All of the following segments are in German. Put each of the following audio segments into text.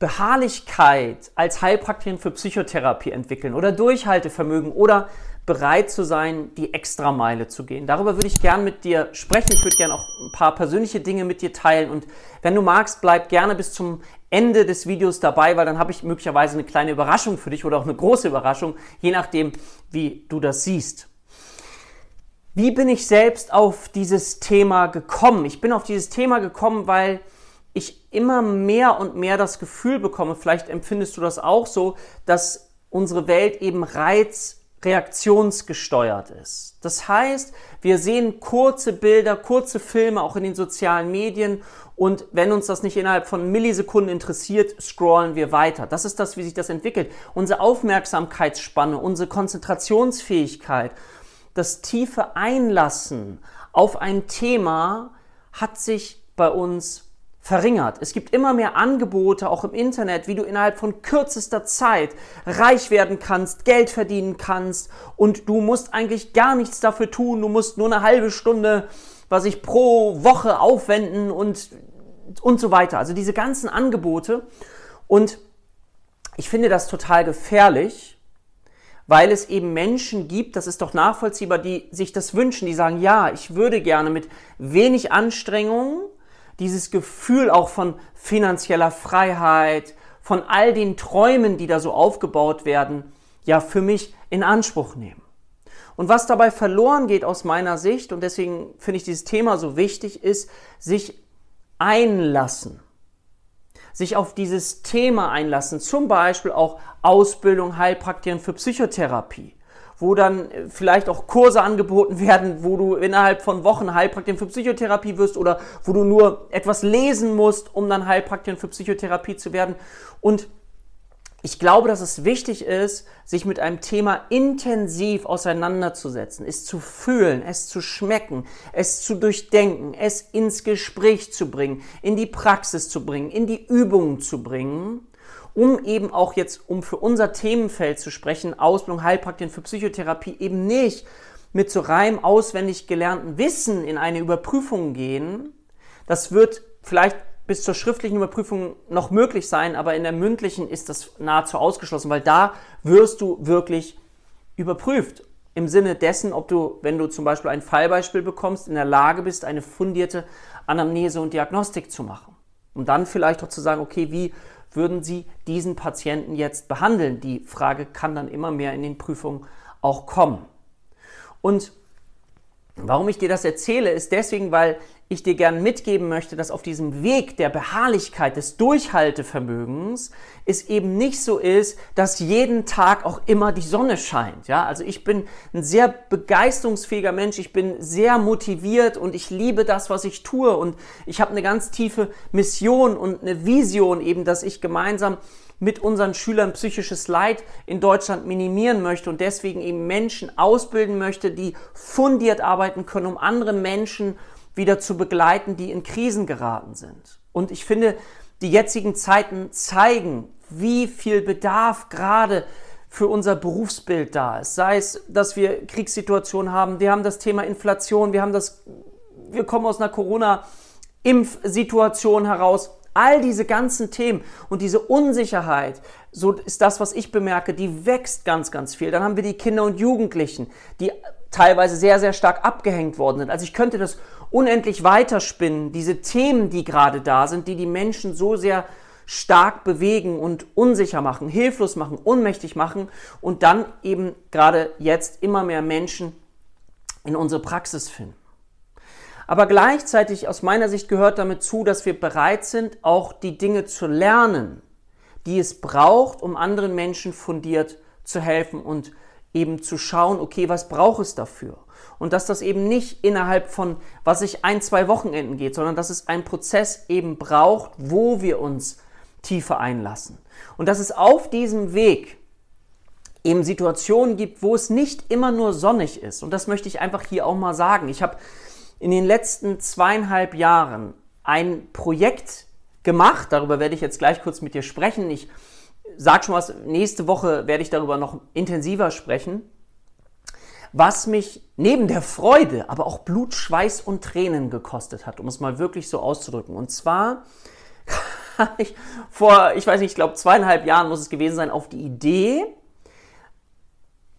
Beharrlichkeit als Heilpraktikerin für Psychotherapie entwickeln oder Durchhaltevermögen oder bereit zu sein, die Extrameile zu gehen. Darüber würde ich gern mit dir sprechen. Ich würde gerne auch ein paar persönliche Dinge mit dir teilen. Und wenn du magst, bleib gerne bis zum Ende des Videos dabei, weil dann habe ich möglicherweise eine kleine Überraschung für dich oder auch eine große Überraschung, je nachdem, wie du das siehst. Wie bin ich selbst auf dieses Thema gekommen? Ich bin auf dieses Thema gekommen, weil ich immer mehr und mehr das Gefühl bekomme, vielleicht empfindest du das auch so, dass unsere Welt eben Reiz reaktionsgesteuert ist. Das heißt, wir sehen kurze Bilder, kurze Filme auch in den sozialen Medien und wenn uns das nicht innerhalb von Millisekunden interessiert, scrollen wir weiter. Das ist das, wie sich das entwickelt. Unsere Aufmerksamkeitsspanne, unsere Konzentrationsfähigkeit, das tiefe Einlassen auf ein Thema hat sich bei uns verringert. Es gibt immer mehr Angebote, auch im Internet, wie du innerhalb von kürzester Zeit reich werden kannst, Geld verdienen kannst und du musst eigentlich gar nichts dafür tun. Du musst nur eine halbe Stunde, was ich pro Woche aufwenden und, und so weiter. Also diese ganzen Angebote. Und ich finde das total gefährlich, weil es eben Menschen gibt, das ist doch nachvollziehbar, die sich das wünschen, die sagen, ja, ich würde gerne mit wenig Anstrengung dieses Gefühl auch von finanzieller Freiheit, von all den Träumen, die da so aufgebaut werden, ja für mich in Anspruch nehmen. Und was dabei verloren geht aus meiner Sicht, und deswegen finde ich dieses Thema so wichtig, ist sich einlassen. Sich auf dieses Thema einlassen, zum Beispiel auch Ausbildung Heilpraktikerin für Psychotherapie wo dann äh, vielleicht auch Kurse angeboten werden, wo du innerhalb von Wochen Heilpraktikerin für Psychotherapie wirst oder wo du nur etwas lesen musst, um dann Heilpraktikerin für Psychotherapie zu werden. Und ich glaube, dass es wichtig ist, sich mit einem Thema intensiv auseinanderzusetzen, es zu fühlen, es zu schmecken, es zu durchdenken, es ins Gespräch zu bringen, in die Praxis zu bringen, in die Übungen zu bringen um eben auch jetzt, um für unser Themenfeld zu sprechen, Ausbildung Heilpraktikerin für Psychotherapie, eben nicht mit so reim auswendig gelernten Wissen in eine Überprüfung gehen. Das wird vielleicht bis zur schriftlichen Überprüfung noch möglich sein, aber in der mündlichen ist das nahezu ausgeschlossen, weil da wirst du wirklich überprüft. Im Sinne dessen, ob du, wenn du zum Beispiel ein Fallbeispiel bekommst, in der Lage bist, eine fundierte Anamnese und Diagnostik zu machen. Um dann vielleicht auch zu sagen, okay, wie würden Sie diesen Patienten jetzt behandeln? Die Frage kann dann immer mehr in den Prüfungen auch kommen. Und warum ich dir das erzähle, ist deswegen, weil ich dir gern mitgeben möchte, dass auf diesem Weg der Beharrlichkeit, des Durchhaltevermögens es eben nicht so ist, dass jeden Tag auch immer die Sonne scheint. Ja, also ich bin ein sehr begeisterungsfähiger Mensch, ich bin sehr motiviert und ich liebe das, was ich tue und ich habe eine ganz tiefe Mission und eine Vision eben, dass ich gemeinsam mit unseren Schülern psychisches Leid in Deutschland minimieren möchte und deswegen eben Menschen ausbilden möchte, die fundiert arbeiten können, um andere Menschen wieder zu begleiten, die in Krisen geraten sind. Und ich finde, die jetzigen Zeiten zeigen, wie viel Bedarf gerade für unser Berufsbild da ist. Sei es, dass wir Kriegssituationen haben, wir haben das Thema Inflation, wir haben das, wir kommen aus einer Corona-Impfsituation heraus. All diese ganzen Themen und diese Unsicherheit, so ist das, was ich bemerke, die wächst ganz, ganz viel. Dann haben wir die Kinder und Jugendlichen, die teilweise sehr, sehr stark abgehängt worden sind. Also ich könnte das unendlich weiterspinnen, diese Themen, die gerade da sind, die die Menschen so sehr stark bewegen und unsicher machen, hilflos machen, ohnmächtig machen und dann eben gerade jetzt immer mehr Menschen in unsere Praxis finden. Aber gleichzeitig aus meiner Sicht gehört damit zu, dass wir bereit sind, auch die Dinge zu lernen, die es braucht, um anderen Menschen fundiert zu helfen und eben zu schauen, okay, was braucht es dafür? Und dass das eben nicht innerhalb von, was ich ein, zwei Wochenenden geht, sondern dass es einen Prozess eben braucht, wo wir uns tiefer einlassen. Und dass es auf diesem Weg eben Situationen gibt, wo es nicht immer nur sonnig ist. Und das möchte ich einfach hier auch mal sagen. Ich habe in den letzten zweieinhalb Jahren ein Projekt gemacht, darüber werde ich jetzt gleich kurz mit dir sprechen. Ich sag schon was, nächste Woche werde ich darüber noch intensiver sprechen, was mich neben der Freude, aber auch Blut, Schweiß und Tränen gekostet hat, um es mal wirklich so auszudrücken. Und zwar kam ich vor, ich weiß nicht, ich glaube zweieinhalb Jahren muss es gewesen sein, auf die Idee,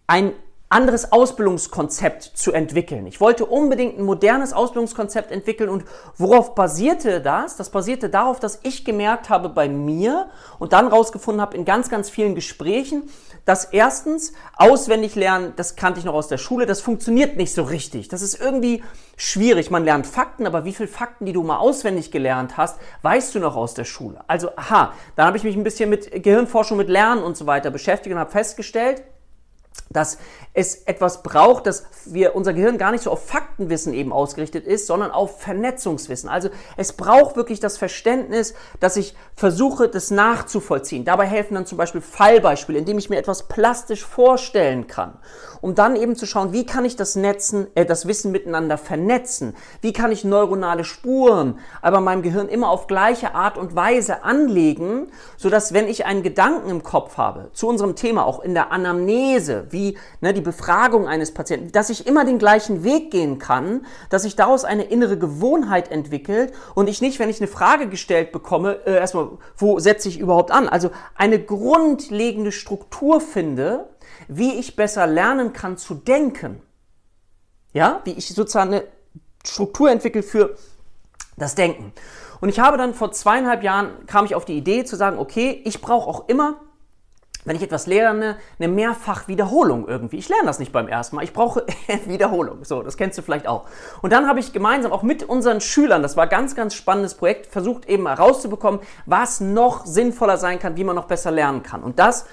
ein anderes Ausbildungskonzept zu entwickeln. Ich wollte unbedingt ein modernes Ausbildungskonzept entwickeln und worauf basierte das? Das basierte darauf, dass ich gemerkt habe bei mir und dann rausgefunden habe in ganz, ganz vielen Gesprächen, dass erstens auswendig lernen, das kannte ich noch aus der Schule, das funktioniert nicht so richtig. Das ist irgendwie schwierig. Man lernt Fakten, aber wie viele Fakten, die du mal auswendig gelernt hast, weißt du noch aus der Schule? Also, aha, dann habe ich mich ein bisschen mit Gehirnforschung, mit Lernen und so weiter beschäftigt und habe festgestellt, dass es etwas braucht, dass wir unser Gehirn gar nicht so auf Faktenwissen eben ausgerichtet ist, sondern auf Vernetzungswissen. Also es braucht wirklich das Verständnis, dass ich versuche, das nachzuvollziehen. Dabei helfen dann zum Beispiel Fallbeispiele, indem ich mir etwas plastisch vorstellen kann, um dann eben zu schauen, wie kann ich das Netzen, äh, das Wissen miteinander vernetzen? Wie kann ich neuronale Spuren aber meinem Gehirn immer auf gleiche Art und Weise anlegen, sodass wenn ich einen Gedanken im Kopf habe zu unserem Thema auch in der Anamnese, wie ne, die Befragung eines Patienten, dass ich immer den gleichen Weg gehen kann, dass sich daraus eine innere Gewohnheit entwickelt und ich nicht, wenn ich eine Frage gestellt bekomme, äh, erstmal, wo setze ich überhaupt an? Also eine grundlegende Struktur finde, wie ich besser lernen kann zu denken. Ja, wie ich sozusagen eine Struktur entwickle für das Denken. Und ich habe dann vor zweieinhalb Jahren kam ich auf die Idee zu sagen, okay, ich brauche auch immer wenn ich etwas lerne, eine Mehrfachwiederholung irgendwie. Ich lerne das nicht beim ersten Mal, ich brauche Wiederholung. So, das kennst du vielleicht auch. Und dann habe ich gemeinsam auch mit unseren Schülern, das war ein ganz, ganz spannendes Projekt, versucht eben herauszubekommen, was noch sinnvoller sein kann, wie man noch besser lernen kann. Und das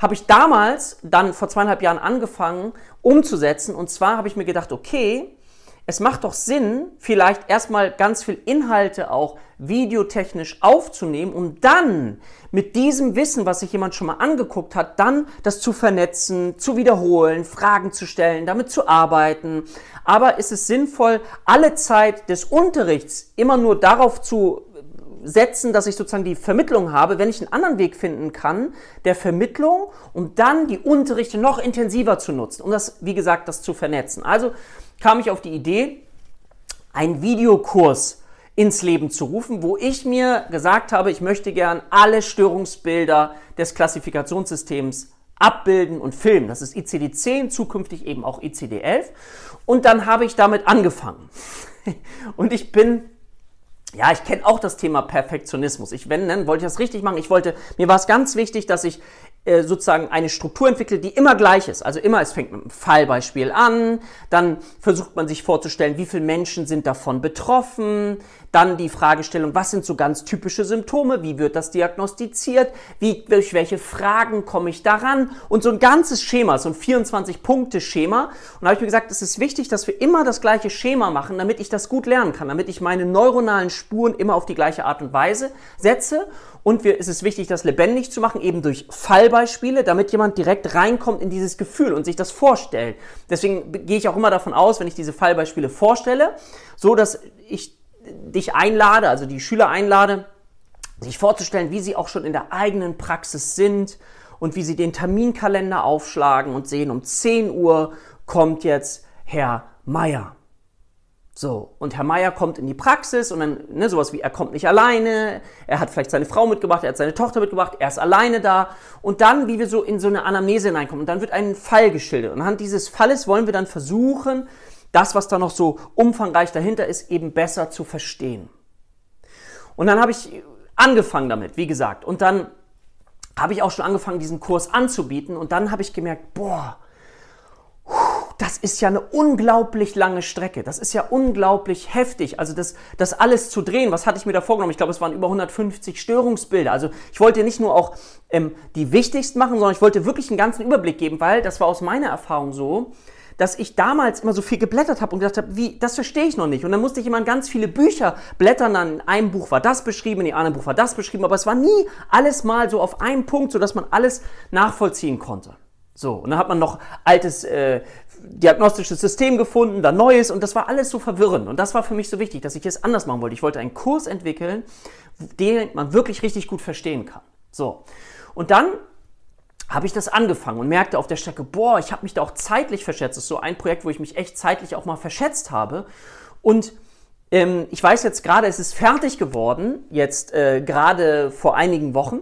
habe ich damals dann vor zweieinhalb Jahren angefangen umzusetzen. Und zwar habe ich mir gedacht, okay, es macht doch Sinn, vielleicht erstmal ganz viel Inhalte auch videotechnisch aufzunehmen, um dann mit diesem Wissen, was sich jemand schon mal angeguckt hat, dann das zu vernetzen, zu wiederholen, Fragen zu stellen, damit zu arbeiten. Aber ist es sinnvoll, alle Zeit des Unterrichts immer nur darauf zu setzen, dass ich sozusagen die Vermittlung habe, wenn ich einen anderen Weg finden kann, der Vermittlung, um dann die Unterrichte noch intensiver zu nutzen, um das, wie gesagt, das zu vernetzen. Also kam ich auf die Idee, einen Videokurs ins Leben zu rufen, wo ich mir gesagt habe, ich möchte gern alle Störungsbilder des Klassifikationssystems abbilden und filmen. Das ist ICD-10, zukünftig eben auch ICD-11. Und dann habe ich damit angefangen. Und ich bin ja, ich kenne auch das Thema Perfektionismus. Ich, wenn, dann wollte ich das richtig machen. Ich wollte, mir war es ganz wichtig, dass ich äh, sozusagen eine Struktur entwickle, die immer gleich ist. Also immer, es fängt mit einem Fallbeispiel an, dann versucht man sich vorzustellen, wie viele Menschen sind davon betroffen, dann die Fragestellung, was sind so ganz typische Symptome, wie wird das diagnostiziert, wie, durch welche Fragen komme ich daran und so ein ganzes Schema, so ein 24-Punkte-Schema. Und da habe ich mir gesagt, es ist wichtig, dass wir immer das gleiche Schema machen, damit ich das gut lernen kann, damit ich meine neuronalen Spuren immer auf die gleiche Art und Weise setze und wir, es ist wichtig, das lebendig zu machen, eben durch Fallbeispiele, damit jemand direkt reinkommt in dieses Gefühl und sich das vorstellt. Deswegen gehe ich auch immer davon aus, wenn ich diese Fallbeispiele vorstelle, so dass ich dich einlade, also die Schüler einlade, sich vorzustellen, wie sie auch schon in der eigenen Praxis sind und wie sie den Terminkalender aufschlagen und sehen, um 10 Uhr kommt jetzt Herr Meier. So, und Herr Meier kommt in die Praxis und dann, ne, sowas wie, er kommt nicht alleine, er hat vielleicht seine Frau mitgebracht, er hat seine Tochter mitgebracht, er ist alleine da. Und dann, wie wir so in so eine Anamnese hineinkommen, und dann wird ein Fall geschildert. Und anhand dieses Falles wollen wir dann versuchen, das, was da noch so umfangreich dahinter ist, eben besser zu verstehen. Und dann habe ich angefangen damit, wie gesagt. Und dann habe ich auch schon angefangen, diesen Kurs anzubieten. Und dann habe ich gemerkt, boah, das ist ja eine unglaublich lange Strecke. Das ist ja unglaublich heftig. Also das, das alles zu drehen, was hatte ich mir da vorgenommen? Ich glaube, es waren über 150 Störungsbilder. Also ich wollte nicht nur auch ähm, die wichtigsten machen, sondern ich wollte wirklich einen ganzen Überblick geben, weil das war aus meiner Erfahrung so, dass ich damals immer so viel geblättert habe und gedacht habe, wie, das verstehe ich noch nicht. Und dann musste ich immer ganz viele Bücher blättern. Dann in einem Buch war das beschrieben, in dem anderen Buch war das beschrieben, aber es war nie alles mal so auf einen Punkt, sodass man alles nachvollziehen konnte. So, und dann hat man noch altes äh, diagnostisches System gefunden, dann neues und das war alles so verwirrend. Und das war für mich so wichtig, dass ich es anders machen wollte. Ich wollte einen Kurs entwickeln, den man wirklich richtig gut verstehen kann. So, und dann habe ich das angefangen und merkte auf der Strecke, boah, ich habe mich da auch zeitlich verschätzt. Das ist so ein Projekt, wo ich mich echt zeitlich auch mal verschätzt habe. Und ähm, ich weiß jetzt gerade, es ist fertig geworden, jetzt äh, gerade vor einigen Wochen.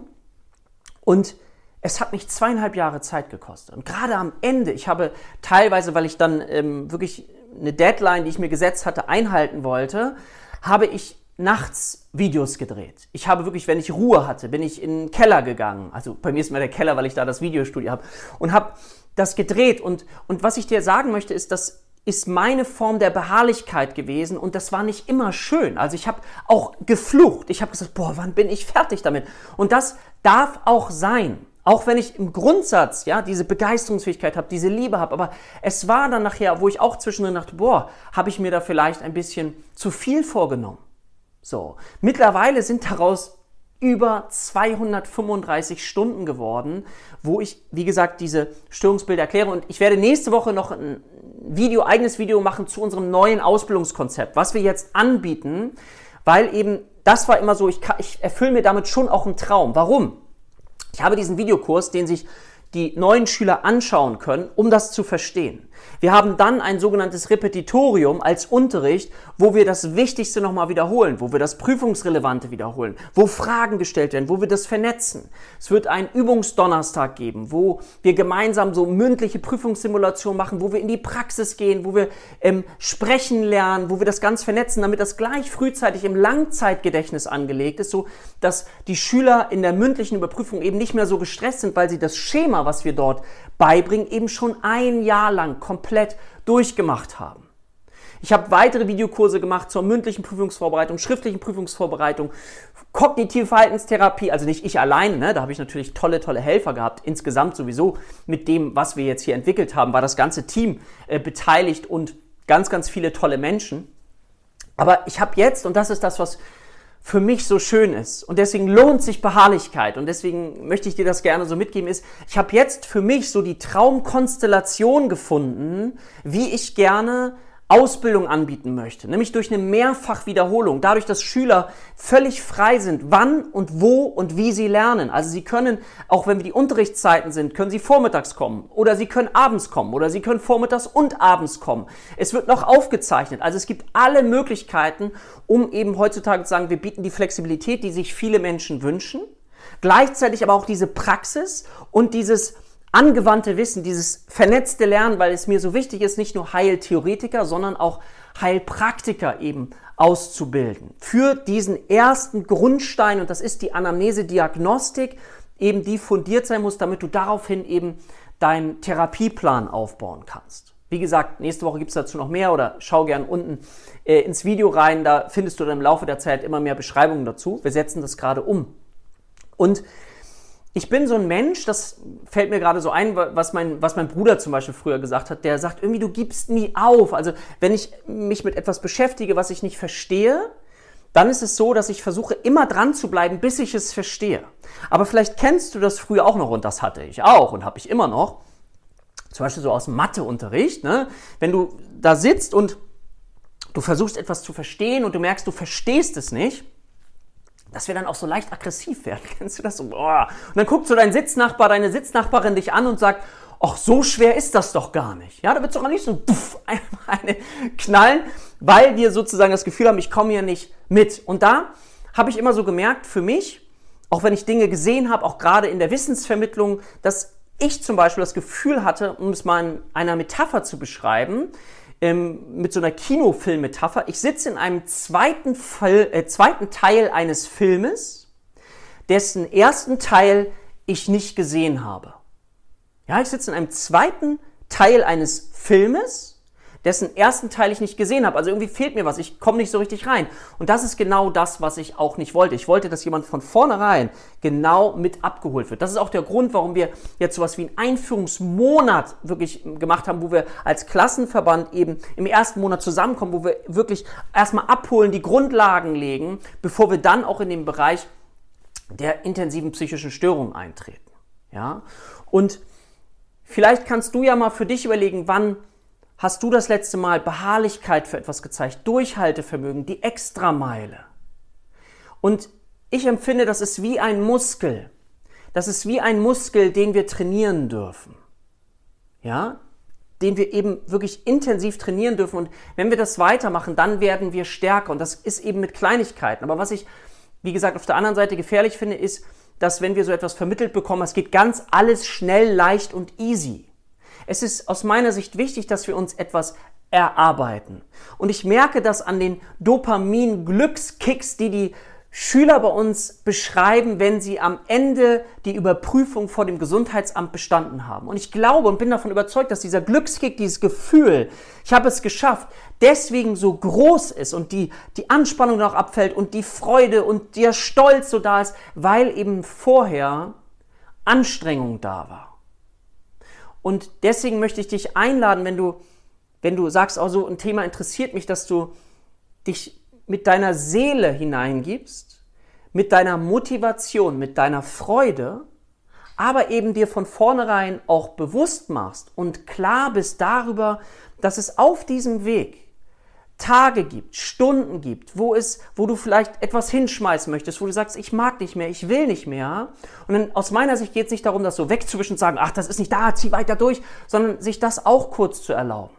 Und es hat mich zweieinhalb Jahre Zeit gekostet. Und gerade am Ende, ich habe teilweise, weil ich dann ähm, wirklich eine Deadline, die ich mir gesetzt hatte, einhalten wollte, habe ich nachts Videos gedreht. Ich habe wirklich, wenn ich Ruhe hatte, bin ich in den Keller gegangen. Also bei mir ist immer der Keller, weil ich da das Videostudio habe. Und habe das gedreht. Und, und was ich dir sagen möchte, ist, dass ist meine Form der Beharrlichkeit gewesen und das war nicht immer schön. Also ich habe auch geflucht. Ich habe gesagt, boah, wann bin ich fertig damit? Und das darf auch sein. Auch wenn ich im Grundsatz ja diese Begeisterungsfähigkeit habe, diese Liebe habe, aber es war dann nachher, wo ich auch zwischendrin dachte, boah, habe ich mir da vielleicht ein bisschen zu viel vorgenommen. So, mittlerweile sind daraus über 235 Stunden geworden, wo ich, wie gesagt, diese Störungsbilder erkläre. Und ich werde nächste Woche noch ein Video, eigenes Video machen zu unserem neuen Ausbildungskonzept, was wir jetzt anbieten, weil eben das war immer so, ich, ich erfülle mir damit schon auch einen Traum. Warum? Ich habe diesen Videokurs, den sich die neuen Schüler anschauen können, um das zu verstehen. Wir haben dann ein sogenanntes Repetitorium als Unterricht, wo wir das Wichtigste nochmal wiederholen, wo wir das Prüfungsrelevante wiederholen, wo Fragen gestellt werden, wo wir das vernetzen. Es wird einen Übungsdonnerstag geben, wo wir gemeinsam so mündliche Prüfungssimulationen machen, wo wir in die Praxis gehen, wo wir ähm, sprechen lernen, wo wir das ganz vernetzen, damit das gleich frühzeitig im Langzeitgedächtnis angelegt ist, so dass die Schüler in der mündlichen Überprüfung eben nicht mehr so gestresst sind, weil sie das Schema, was wir dort beibringen, eben schon ein Jahr lang komplett durchgemacht haben. Ich habe weitere Videokurse gemacht zur mündlichen Prüfungsvorbereitung, schriftlichen Prüfungsvorbereitung, kognitive Verhaltenstherapie, also nicht ich alleine, ne? da habe ich natürlich tolle, tolle Helfer gehabt. Insgesamt sowieso mit dem, was wir jetzt hier entwickelt haben, war das ganze Team äh, beteiligt und ganz, ganz viele tolle Menschen. Aber ich habe jetzt, und das ist das, was für mich so schön ist. Und deswegen lohnt sich Beharrlichkeit. Und deswegen möchte ich dir das gerne so mitgeben, ist, ich habe jetzt für mich so die Traumkonstellation gefunden, wie ich gerne Ausbildung anbieten möchte, nämlich durch eine Mehrfachwiederholung, dadurch, dass Schüler völlig frei sind, wann und wo und wie sie lernen. Also sie können, auch wenn wir die Unterrichtszeiten sind, können sie vormittags kommen oder sie können abends kommen oder sie können vormittags und abends kommen. Es wird noch aufgezeichnet. Also es gibt alle Möglichkeiten, um eben heutzutage zu sagen, wir bieten die Flexibilität, die sich viele Menschen wünschen, gleichzeitig aber auch diese Praxis und dieses angewandte Wissen, dieses vernetzte Lernen, weil es mir so wichtig ist, nicht nur Heiltheoretiker, sondern auch Heilpraktiker eben auszubilden. Für diesen ersten Grundstein, und das ist die Anamnese-Diagnostik, eben die fundiert sein muss, damit du daraufhin eben deinen Therapieplan aufbauen kannst. Wie gesagt, nächste Woche gibt es dazu noch mehr oder schau gern unten äh, ins Video rein, da findest du dann im Laufe der Zeit immer mehr Beschreibungen dazu. Wir setzen das gerade um. Und ich bin so ein Mensch, das fällt mir gerade so ein, was mein, was mein Bruder zum Beispiel früher gesagt hat, der sagt, irgendwie du gibst nie auf. Also wenn ich mich mit etwas beschäftige, was ich nicht verstehe, dann ist es so, dass ich versuche immer dran zu bleiben, bis ich es verstehe. Aber vielleicht kennst du das früher auch noch und das hatte ich auch und habe ich immer noch. Zum Beispiel so aus Matheunterricht, ne? wenn du da sitzt und du versuchst etwas zu verstehen und du merkst, du verstehst es nicht, dass wir dann auch so leicht aggressiv werden. Kennst du das? So. Und dann guckt so dein Sitznachbar, deine Sitznachbarin dich an und sagt, ach, so schwer ist das doch gar nicht. Ja, da wird es doch am liebsten puff, eine knallen, weil wir sozusagen das Gefühl haben, ich komme hier nicht mit. Und da habe ich immer so gemerkt, für mich, auch wenn ich Dinge gesehen habe, auch gerade in der Wissensvermittlung, dass ich zum Beispiel das Gefühl hatte, um es mal in einer Metapher zu beschreiben, ähm, mit so einer Kinofilm-Metapher. Ich sitze in einem zweiten, Fall, äh, zweiten Teil eines Filmes, dessen ersten Teil ich nicht gesehen habe. Ja, ich sitze in einem zweiten Teil eines Filmes, dessen ersten Teil ich nicht gesehen habe. Also irgendwie fehlt mir was, ich komme nicht so richtig rein. Und das ist genau das, was ich auch nicht wollte. Ich wollte, dass jemand von vornherein genau mit abgeholt wird. Das ist auch der Grund, warum wir jetzt sowas wie einen Einführungsmonat wirklich gemacht haben, wo wir als Klassenverband eben im ersten Monat zusammenkommen, wo wir wirklich erstmal abholen, die Grundlagen legen, bevor wir dann auch in den Bereich der intensiven psychischen Störungen eintreten. Ja? Und vielleicht kannst du ja mal für dich überlegen, wann hast du das letzte Mal Beharrlichkeit für etwas gezeigt, Durchhaltevermögen, die Extrameile. Und ich empfinde, das ist wie ein Muskel. Das ist wie ein Muskel, den wir trainieren dürfen. Ja? den wir eben wirklich intensiv trainieren dürfen. Und wenn wir das weitermachen, dann werden wir stärker. Und das ist eben mit Kleinigkeiten. Aber was ich, wie gesagt, auf der anderen Seite gefährlich finde, ist, dass wenn wir so etwas vermittelt bekommen, es geht ganz alles schnell, leicht und easy. Es ist aus meiner Sicht wichtig, dass wir uns etwas erarbeiten. Und ich merke das an den Dopamin-Glückskicks, die die Schüler bei uns beschreiben, wenn sie am Ende die Überprüfung vor dem Gesundheitsamt bestanden haben. Und ich glaube und bin davon überzeugt, dass dieser Glückskick, dieses Gefühl, ich habe es geschafft, deswegen so groß ist und die, die Anspannung noch abfällt und die Freude und der Stolz so da ist, weil eben vorher Anstrengung da war. Und deswegen möchte ich dich einladen, wenn du, wenn du sagst, oh, so ein Thema interessiert mich, dass du dich mit deiner Seele hineingibst, mit deiner Motivation, mit deiner Freude, aber eben dir von vornherein auch bewusst machst und klar bist darüber, dass es auf diesem Weg Tage gibt, Stunden gibt, wo es, wo du vielleicht etwas hinschmeißen möchtest, wo du sagst, ich mag nicht mehr, ich will nicht mehr. Und dann aus meiner Sicht geht es nicht darum, das so wegzuwischen und sagen, ach, das ist nicht da, zieh weiter durch, sondern sich das auch kurz zu erlauben.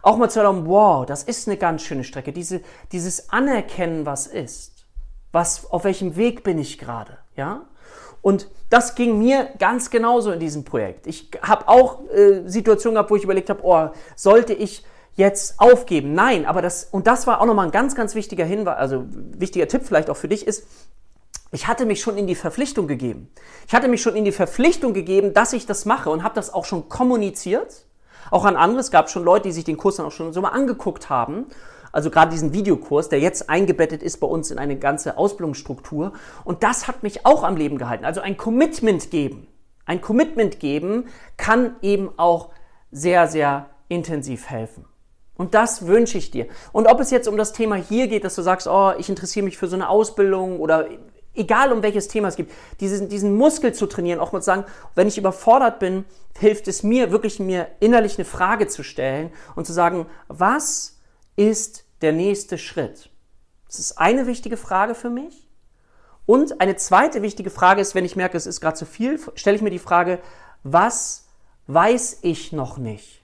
Auch mal zu erlauben, wow, das ist eine ganz schöne Strecke. Diese, dieses Anerkennen, was ist. Was, auf welchem Weg bin ich gerade, ja? Und das ging mir ganz genauso in diesem Projekt. Ich habe auch äh, Situationen gehabt, wo ich überlegt habe, oh, sollte ich jetzt aufgeben? Nein, aber das, und das war auch nochmal ein ganz, ganz wichtiger Hinweis, also wichtiger Tipp vielleicht auch für dich ist, ich hatte mich schon in die Verpflichtung gegeben. Ich hatte mich schon in die Verpflichtung gegeben, dass ich das mache und habe das auch schon kommuniziert auch an andere. Es gab schon Leute, die sich den Kurs dann auch schon so mal angeguckt haben. Also gerade diesen Videokurs, der jetzt eingebettet ist bei uns in eine ganze Ausbildungsstruktur. Und das hat mich auch am Leben gehalten. Also ein Commitment geben. Ein Commitment geben kann eben auch sehr, sehr intensiv helfen. Und das wünsche ich dir. Und ob es jetzt um das Thema hier geht, dass du sagst, oh, ich interessiere mich für so eine Ausbildung oder egal um welches Thema es gibt, diesen, diesen Muskel zu trainieren, auch mal zu sagen, wenn ich überfordert bin, hilft es mir, wirklich mir innerlich eine Frage zu stellen und zu sagen, was ist der nächste Schritt? Das ist eine wichtige Frage für mich. Und eine zweite wichtige Frage ist, wenn ich merke, es ist gerade zu viel, stelle ich mir die Frage, was weiß ich noch nicht?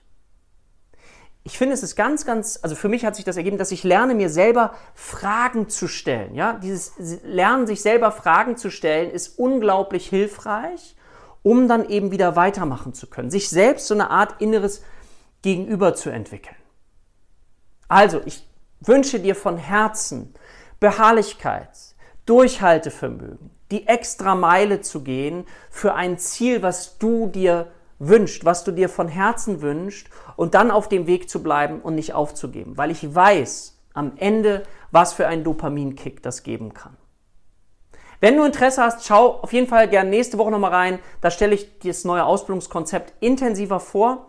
Ich finde, es ist ganz, ganz, also für mich hat sich das ergeben, dass ich lerne, mir selber Fragen zu stellen. Ja, dieses Lernen, sich selber Fragen zu stellen, ist unglaublich hilfreich, um dann eben wieder weitermachen zu können. Sich selbst so eine Art inneres Gegenüber zu entwickeln. Also, ich wünsche dir von Herzen Beharrlichkeit, Durchhaltevermögen, die extra Meile zu gehen für ein Ziel, was du dir wünscht, was du dir von Herzen wünscht und dann auf dem Weg zu bleiben und nicht aufzugeben, weil ich weiß am Ende, was für einen Dopaminkick das geben kann. Wenn du Interesse hast, schau auf jeden Fall gerne nächste Woche nochmal rein. Da stelle ich das neue Ausbildungskonzept intensiver vor,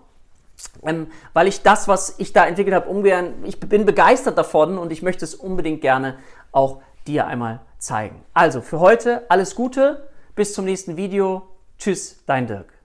ähm, weil ich das, was ich da entwickelt habe, ungern, ich bin begeistert davon und ich möchte es unbedingt gerne auch dir einmal zeigen. Also für heute alles Gute, bis zum nächsten Video. Tschüss, dein Dirk.